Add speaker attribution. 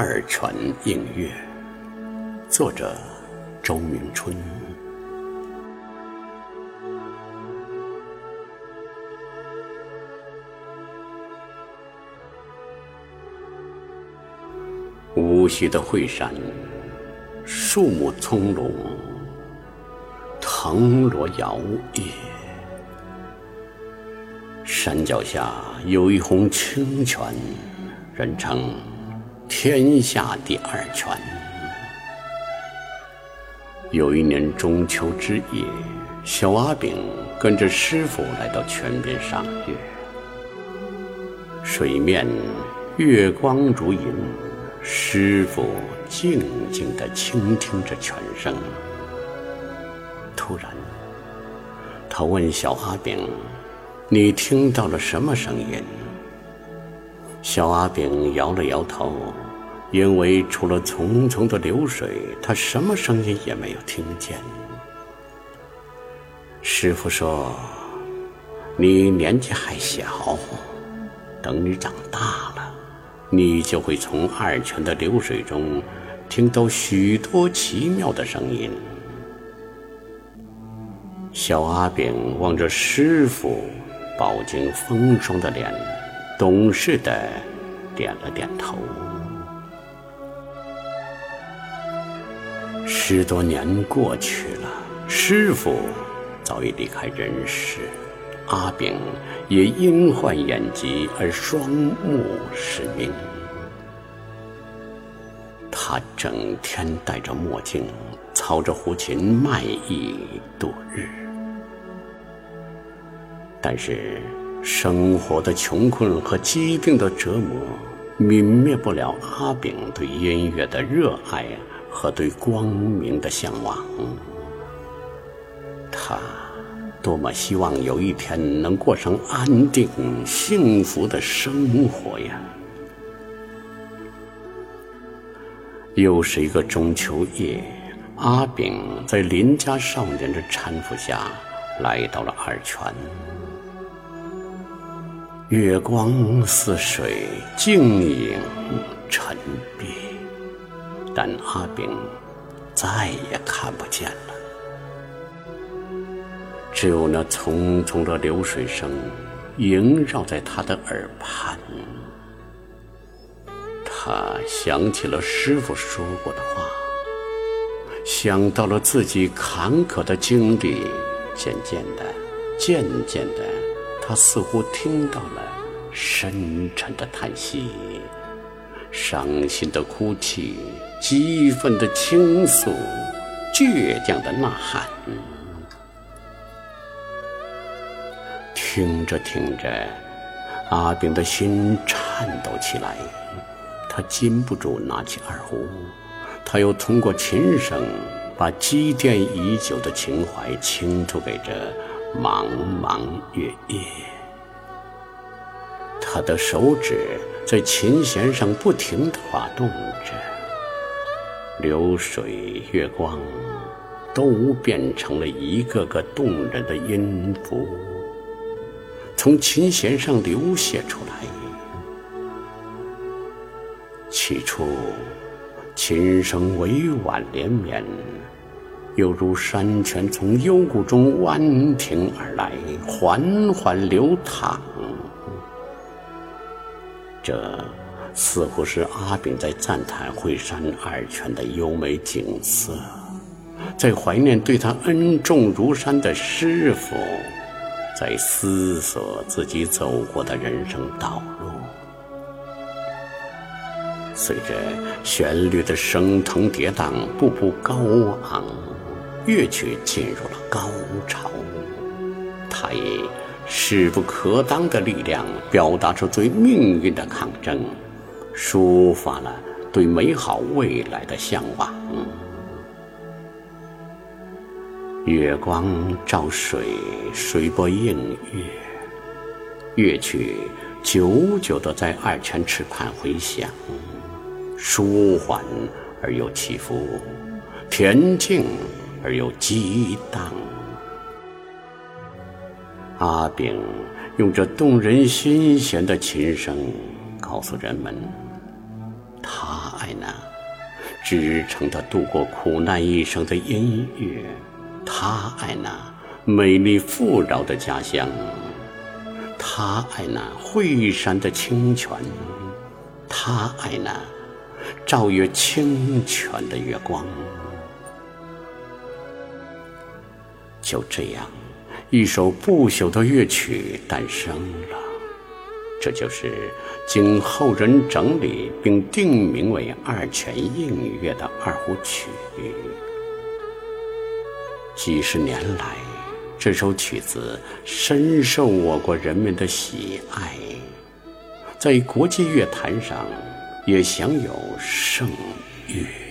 Speaker 1: 二泉映月》，作者周明春。无锡的惠山，树木葱茏，藤萝摇曳。山脚下有一泓清泉，人称天下第二泉。有一年中秋之夜，小阿炳跟着师傅来到泉边赏月，水面月光如银。师傅静静地倾听着泉声，突然，他问小阿炳：“你听到了什么声音？”小阿炳摇了摇头，因为除了淙淙的流水，他什么声音也没有听见。师傅说：“你年纪还小，等你长大了。”你就会从二泉的流水中听到许多奇妙的声音。小阿炳望着师傅饱经风霜的脸，懂事的点了点头。十多年过去了，师傅早已离开人世。阿炳也因患眼疾而双目失明，他整天戴着墨镜，操着胡琴卖艺度日。但是，生活的穷困和疾病的折磨，泯灭不了阿炳对音乐的热爱和对光明的向往。他。多么希望有一天能过上安定幸福的生活呀！又是一个中秋夜，阿炳在邻家少年的搀扶下来到了二泉。月光似水，静影沉璧，但阿炳再也看不见了。只有那匆匆的流水声萦绕在他的耳畔，他想起了师傅说过的话，想到了自己坎坷的经历，渐渐的，渐渐的，他似乎听到了深沉的叹息，伤心的哭泣，激愤的倾诉，倔强的呐喊。听着听着，阿炳的心颤抖起来，他禁不住拿起二胡，他又通过琴声把积淀已久的情怀倾吐给这茫茫月夜。他的手指在琴弦上不停地滑动着，流水、月光，都变成了一个个动人的音符。从琴弦上流泻出来。起初，琴声委婉连绵，犹如山泉从幽谷中弯停而来，缓缓流淌。这似乎是阿炳在赞叹惠山二泉的优美景色，在怀念对他恩重如山的师傅。在思索自己走过的人生道路，随着旋律的升腾跌宕，步步高昂，乐曲进入了高潮。他以势不可当的力量，表达出对命运的抗争，抒发了对美好未来的向往。月光照水，水波映月，乐曲久久的在二泉池畔回响，舒缓而又起伏，恬静而又激荡。阿炳用这动人心弦的琴声，告诉人们，他爱那支撑他度过苦难一生的音乐。他爱那美丽富饶的家乡，他爱那惠山的清泉，他爱那照月清泉的月光。就这样，一首不朽的乐曲诞生了。这就是经后人整理并定名为二泉映月的二胡曲。几十年来，这首曲子深受我国人民的喜爱，在国际乐坛上也享有盛誉。